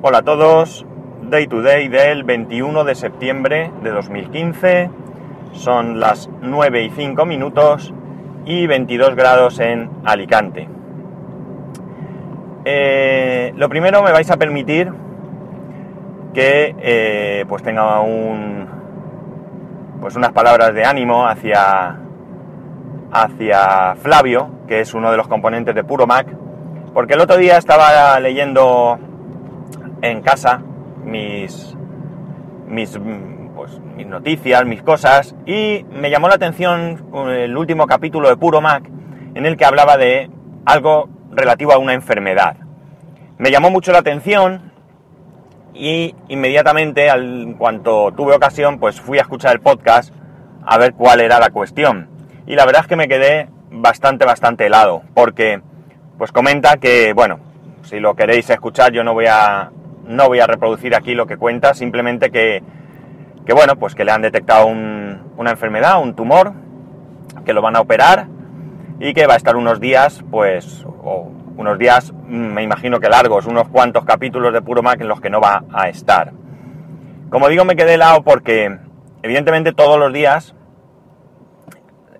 Hola a todos, Day to Day del 21 de septiembre de 2015, son las 9 y 5 minutos y 22 grados en Alicante. Eh, lo primero me vais a permitir que eh, pues tenga un pues unas palabras de ánimo hacia hacia Flavio, que es uno de los componentes de Puro Mac, porque el otro día estaba leyendo en casa mis, mis, pues, mis noticias, mis cosas, y me llamó la atención el último capítulo de Puro Mac, en el que hablaba de algo relativo a una enfermedad. Me llamó mucho la atención y inmediatamente, en cuanto tuve ocasión, pues fui a escuchar el podcast a ver cuál era la cuestión. Y la verdad es que me quedé bastante, bastante helado, porque pues comenta que, bueno, si lo queréis escuchar, yo no voy a, no voy a reproducir aquí lo que cuenta, simplemente que, que bueno, pues que le han detectado una enfermedad, un tumor, que lo van a operar y que va a estar unos días, pues, o unos días, mm, me imagino que largos, unos cuantos capítulos de Puro Mac en los que no va a estar. Como digo, me quedé helado porque, evidentemente, todos los días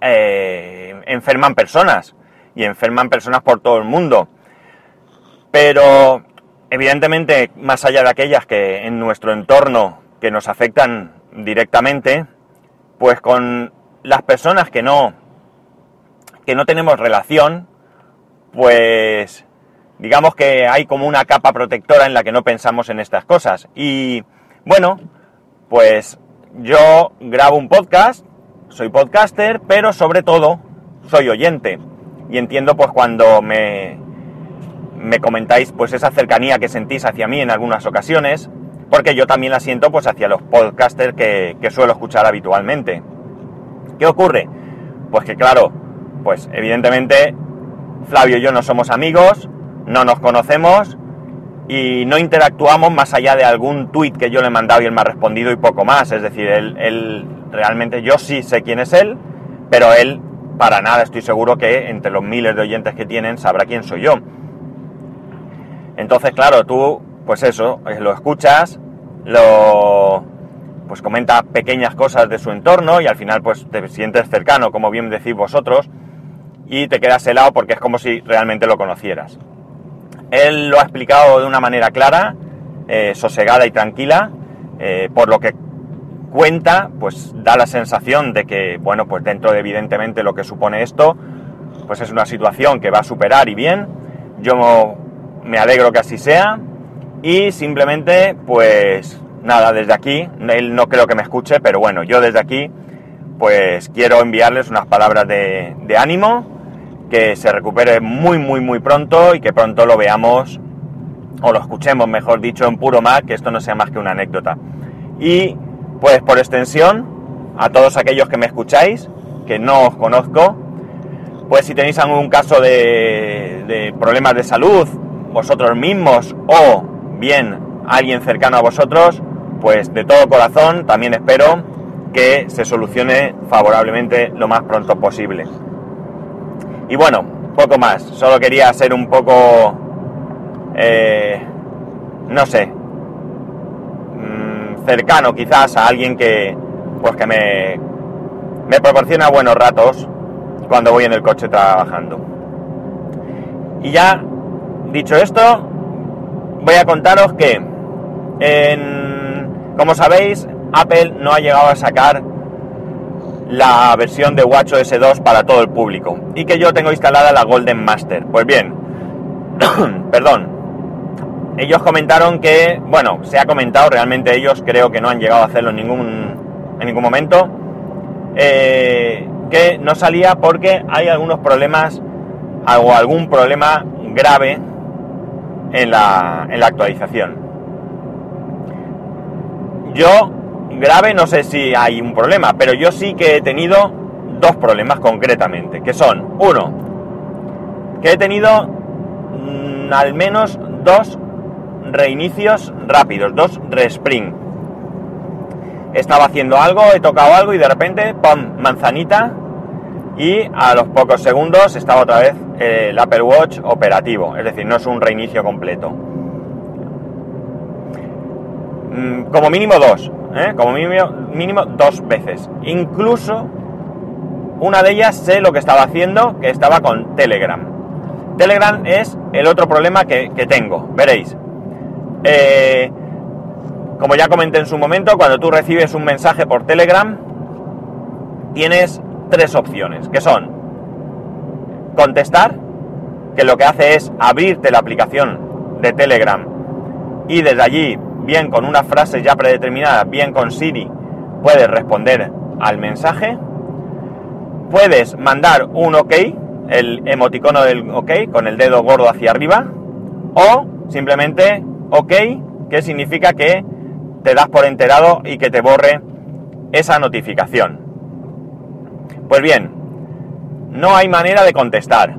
eh, enferman personas y enferman personas por todo el mundo. Pero evidentemente, más allá de aquellas que en nuestro entorno que nos afectan directamente, pues con las personas que no que no tenemos relación, pues digamos que hay como una capa protectora en la que no pensamos en estas cosas. Y bueno, pues yo grabo un podcast, soy podcaster, pero sobre todo soy oyente y entiendo pues cuando me, me comentáis pues esa cercanía que sentís hacia mí en algunas ocasiones, porque yo también la siento pues hacia los podcasters que, que suelo escuchar habitualmente. ¿Qué ocurre? Pues que claro, pues evidentemente Flavio y yo no somos amigos, no nos conocemos y no interactuamos más allá de algún tuit que yo le he mandado y él me ha respondido y poco más. Es decir, él, él realmente yo sí sé quién es él, pero él para nada estoy seguro que entre los miles de oyentes que tienen sabrá quién soy yo. Entonces, claro, tú, pues eso, eh, lo escuchas, lo pues comenta pequeñas cosas de su entorno y al final pues te sientes cercano, como bien decís vosotros, y te quedas helado porque es como si realmente lo conocieras. Él lo ha explicado de una manera clara, eh, sosegada y tranquila, eh, por lo que cuenta, pues da la sensación de que, bueno, pues dentro de evidentemente lo que supone esto, pues es una situación que va a superar y bien. Yo me alegro que así sea y simplemente, pues nada, desde aquí, él no creo que me escuche, pero bueno, yo desde aquí, pues quiero enviarles unas palabras de, ánimo, que se recupere muy, muy, muy pronto y que pronto lo veamos o lo escuchemos, mejor dicho, en puro Mac, que esto no sea más que una anécdota. Y pues por extensión, a todos aquellos que me escucháis, que no os conozco, pues si tenéis algún caso de, problemas de salud, vosotros mismos o bien alguien cercano a vosotros, pues de todo corazón también espero que se solucione favorablemente lo más pronto posible. Y bueno, poco más, solo quería ser un poco, eh, no sé, cercano quizás a alguien que pues que me, me proporciona buenos ratos cuando voy en el coche trabajando. Y ya dicho esto, voy a contaros que como sabéis, Apple no ha llegado a sacar la versión de WatchOS 2 para todo el público y que yo tengo instalada la Golden Master. Pues bien, perdón, ellos comentaron que, bueno, se ha comentado, realmente ellos creo que no han llegado a hacerlo en ningún, en ningún momento, eh, que no salía porque hay algunos problemas o algún problema grave en la, en la actualización. Yo, grave, no sé si hay un problema, pero yo sí que he tenido dos problemas concretamente, que son, uno, que he tenido mm, al menos dos reinicios rápidos, dos respring. Estaba haciendo algo, he tocado algo y de repente, ¡pum! manzanita y a los pocos segundos estaba otra vez el Apple Watch operativo, es decir, no es un reinicio completo. mm, como mínimo dos, ¿eh? como mínimo, dos veces. Incluso una de ellas sé lo que estaba haciendo, que estaba con Telegram. Telegram es el otro problema que, tengo, veréis. Eh, como ya comenté en su momento, cuando tú recibes un mensaje por Telegram, tienes tres opciones, que son contestar, que lo que hace es abrirte la aplicación de Telegram y desde allí, bien con una frase ya predeterminada, bien con Siri, puedes responder al mensaje. Puedes mandar un OK, el emoticono del OK, con el dedo gordo hacia arriba, o simplemente OK, que significa que te das por enterado y que te borre esa notificación. Pues bien, no hay manera de contestar.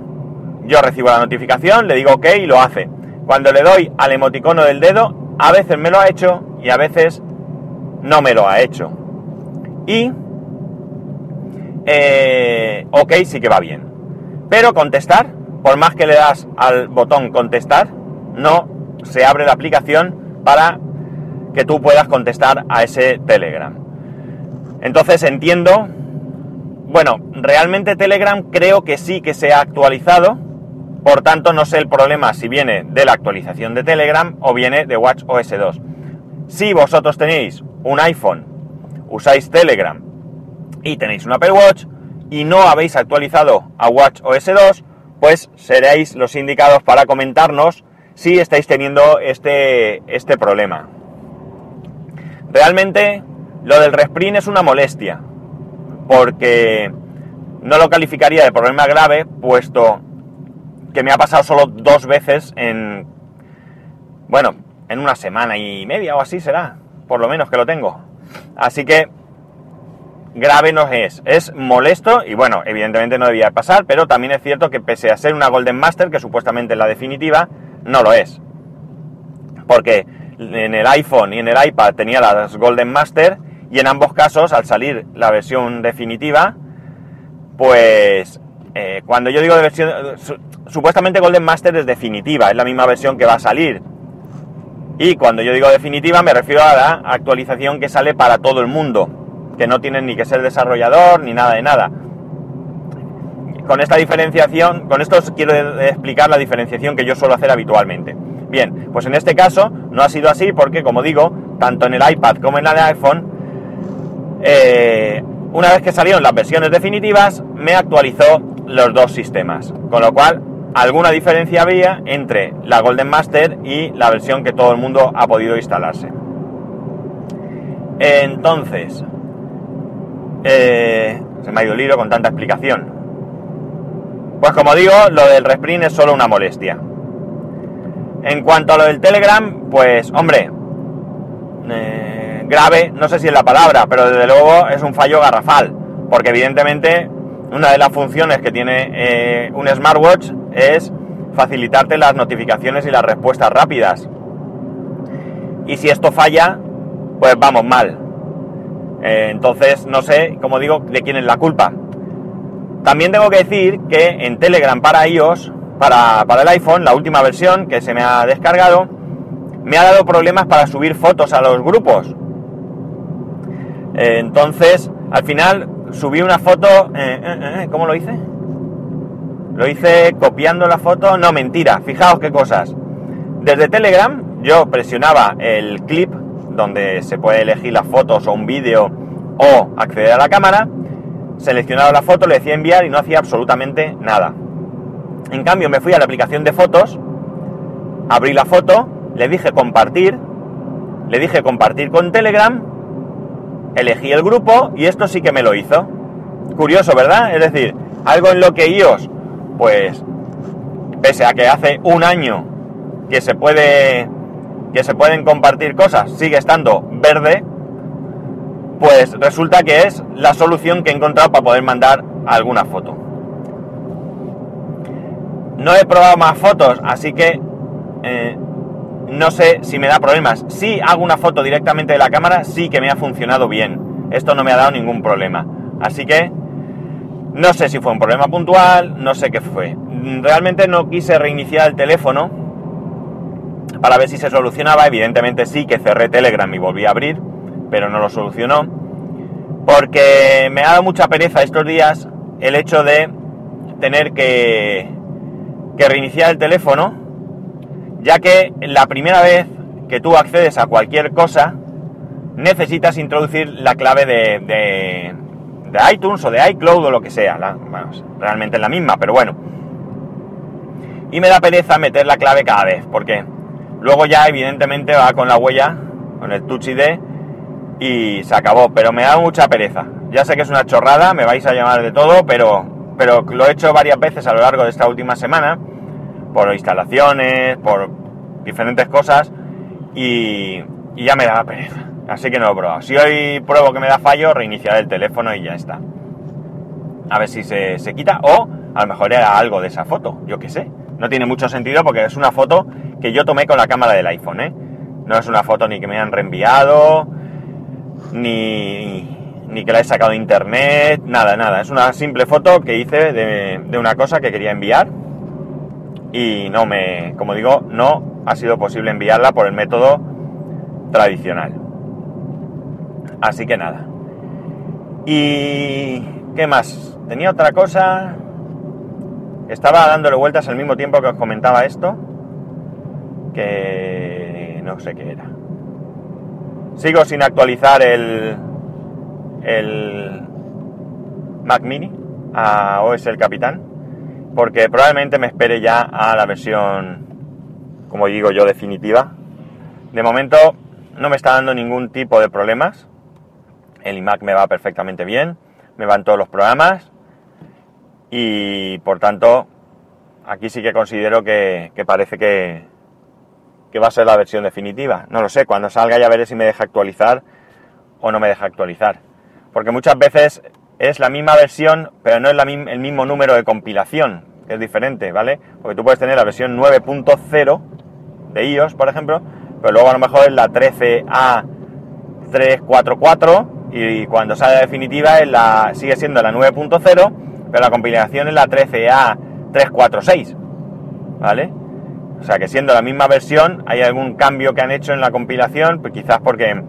Yo recibo la notificación, le digo OK y lo hace. Cuando le doy al emoticono del dedo, a veces me lo ha hecho y a veces no me lo ha hecho. Y eh, OK sí que va bien. Pero contestar, por más que le das al botón contestar, no se abre la aplicación para que tú puedas contestar a ese Telegram. Entonces entiendo, bueno, realmente Telegram creo que sí que se ha actualizado, por tanto no sé el problema si viene de la actualización de Telegram o viene de Watch OS 2. Si vosotros tenéis un iPhone, usáis Telegram y tenéis un Apple Watch y no habéis actualizado a Watch OS 2, pues seréis los indicados para comentarnos si estáis teniendo este, este problema. Realmente lo del resprint es una molestia, porque no lo calificaría de problema grave, puesto que me ha pasado solo dos veces en, bueno, en una semana y media o así será, por lo menos que lo tengo. Así que grave no es, es molesto y bueno, evidentemente no debía pasar, pero también es cierto que pese a ser una Golden Master, que supuestamente es la definitiva, no lo es. Porque en el iPhone y en el iPad tenía las Golden Master y en ambos casos, al salir la versión definitiva, pues eh, cuando yo digo de versión, supuestamente Golden Master es definitiva, es la misma versión que va a salir. Y cuando yo digo definitiva me refiero a la actualización que sale para todo el mundo, que no tienen ni que ser desarrollador ni nada de nada. Con esta diferenciación, con esto quiero explicar la diferenciación que yo suelo hacer habitualmente. Bien, pues en este caso no ha sido así porque, como digo, tanto en el iPad como en el iPhone, eh, una vez que salieron las versiones definitivas, me actualizó los dos sistemas. Con lo cual, alguna diferencia había entre la Golden Master y la versión que todo el mundo ha podido instalarse. Entonces, eh, se me ha ido el hilo con tanta explicación. Pues como digo, lo del resprint es solo una molestia. En cuanto a lo del Telegram, pues hombre, eh, grave, no sé si es la palabra, pero desde luego es un fallo garrafal, porque evidentemente una de las funciones que tiene eh, un smartwatch es facilitarte las notificaciones y las respuestas rápidas. Y si esto falla, pues vamos mal. Eh, entonces no sé, como digo, de quién es la culpa. También tengo que decir que en Telegram para iOS para, el iPhone, la última versión que se me ha descargado, me ha dado problemas para subir fotos a los grupos. Eh, entonces, al final subí una foto, eh, eh, ¿cómo lo hice? Lo hice copiando la foto, no mentira, fijaos qué cosas. Desde Telegram yo presionaba el clip donde se puede elegir las fotos o un vídeo o acceder a la cámara, seleccionaba la foto, le decía enviar y no hacía absolutamente nada. En cambio, me fui a la aplicación de fotos, abrí la foto, le dije compartir, le dije compartir con Telegram, elegí el grupo y esto sí que me lo hizo. Curioso, ¿verdad? Es decir, algo en lo que iOS, pues, pese a que hace un año que se puede que se pueden compartir cosas, sigue estando verde, pues resulta que es la solución que he encontrado para poder mandar alguna foto. No he probado más fotos, así que eh, no sé si me da problemas. Si hago una foto directamente de la cámara, sí que me ha funcionado bien. Esto no me ha dado ningún problema. Así que no sé si fue un problema puntual, no sé qué fue. Realmente no quise reiniciar el teléfono para ver si se solucionaba. Evidentemente sí que cerré Telegram y volví a abrir, pero no lo solucionó. Porque me ha dado mucha pereza estos días el hecho de tener que, que reiniciar el teléfono, ya que la primera vez que tú accedes a cualquier cosa, necesitas introducir la clave de, de, iTunes o de iCloud o lo que sea. Realmente es la misma, pero bueno. Y me da pereza meter la clave cada vez, porque luego ya evidentemente va con la huella, con el Touch ID, y se acabó. Pero me da mucha pereza. Ya sé que es una chorrada, me vais a llamar de todo, pero, pero lo he hecho varias veces a lo largo de esta última semana, por instalaciones, por diferentes cosas, y, y ya me da pereza. Así que no lo he probado. Si hoy pruebo que me da fallo, reiniciaré el teléfono y ya está. A ver si se, quita o a lo mejor era algo de esa foto, yo qué sé. No tiene mucho sentido porque es una foto que yo tomé con la cámara del iPhone, ¿eh? No es una foto ni que me han reenviado, ni, ni que la he sacado de internet, nada, nada. Es una simple foto que hice de, de una cosa que quería enviar y no me, como digo, no ha sido posible enviarla por el método tradicional. Así que nada. ¿Y qué más? Tenía otra cosa. Estaba dándole vueltas al mismo tiempo que os comentaba esto. Que no sé qué era. Sigo sin actualizar el, el Mac Mini a OS el Capitán. Porque probablemente me espere ya a la versión, como digo yo, definitiva. De momento no me está dando ningún tipo de problemas el iMac me va perfectamente bien, me van todos los programas y por tanto aquí sí que considero que, parece que, que, va a ser la versión definitiva. No lo sé, cuando salga ya veré si me deja actualizar o no me deja actualizar. Porque muchas veces es la misma versión, pero no es el mismo número de compilación, que es diferente, ¿vale? Porque tú puedes tener la versión 9.0 de iOS, por ejemplo, pero luego a lo mejor es la 13A344 y cuando sale definitiva es la, sigue siendo la 9.0, pero la compilación es la 13A346, ¿vale? O sea que siendo la misma versión, hay algún cambio que han hecho en la compilación, pues quizás porque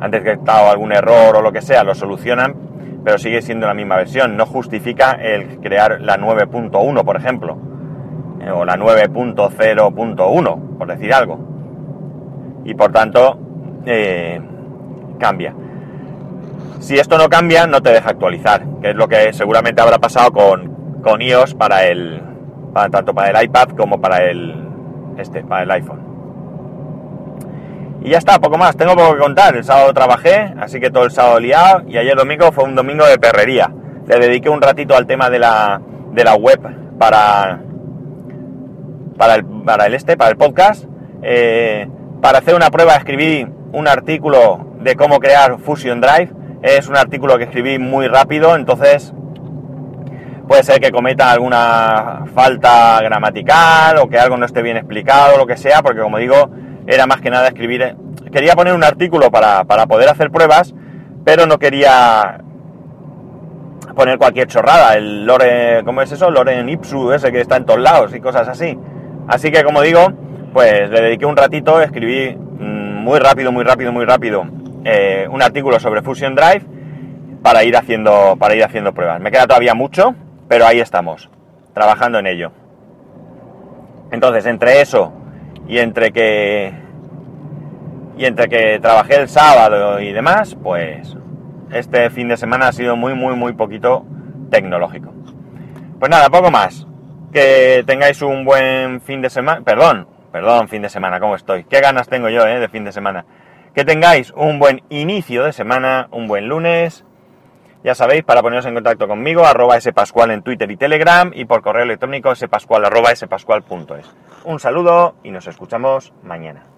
antes que estado algún error o lo que sea, lo solucionan, pero sigue siendo la misma versión. No justifica el crear la 9.1, por ejemplo, eh, o la 9.0.1, por decir algo. Y por tanto, eh, cambia. Si esto no cambia, no te deja actualizar, que es lo que seguramente habrá pasado con, con iOS para el, tanto para el iPad como para el, este, para el iPhone. Y ya está, poco más. Tengo poco que contar. El sábado trabajé, así que todo el sábado liado. Y ayer domingo fue un domingo de perrería. Le dediqué un ratito al tema de la, de la web para, para, el, para el este, para el podcast. Eh, para hacer una prueba escribí un artículo de cómo crear Fusion Drive es un artículo que escribí muy rápido, entonces puede ser que cometa alguna falta gramatical o que algo no esté bien explicado lo que sea, porque como digo, era más que nada escribir... Quería poner un artículo para, poder hacer pruebas, pero no quería poner cualquier chorrada, el Lore, ¿cómo es eso? Loren Ipsu, ese que está en todos lados y cosas así. Así que como digo, pues le dediqué un ratito, escribí mm, muy rápido, muy rápido, muy rápido eh, un artículo sobre Fusion Drive para ir, haciendo, para ir haciendo pruebas. Me queda todavía mucho, pero ahí estamos, trabajando en ello. Entonces, entre eso y entre que y entre que trabajé el sábado y demás, pues este fin de semana ha sido muy, muy, muy poquito tecnológico. Pues nada, poco más. Que tengáis un buen fin de semana. Perdón, perdón, fin de semana, ¿cómo estoy? ¿Qué ganas tengo yo eh, de fin de semana? Que tengáis un buen inicio de semana, un buen lunes. Ya sabéis, para poneros en contacto conmigo, arroba spascual en Twitter y Telegram y por correo electrónico spascual arroba spascual.es. Un saludo y nos escuchamos mañana.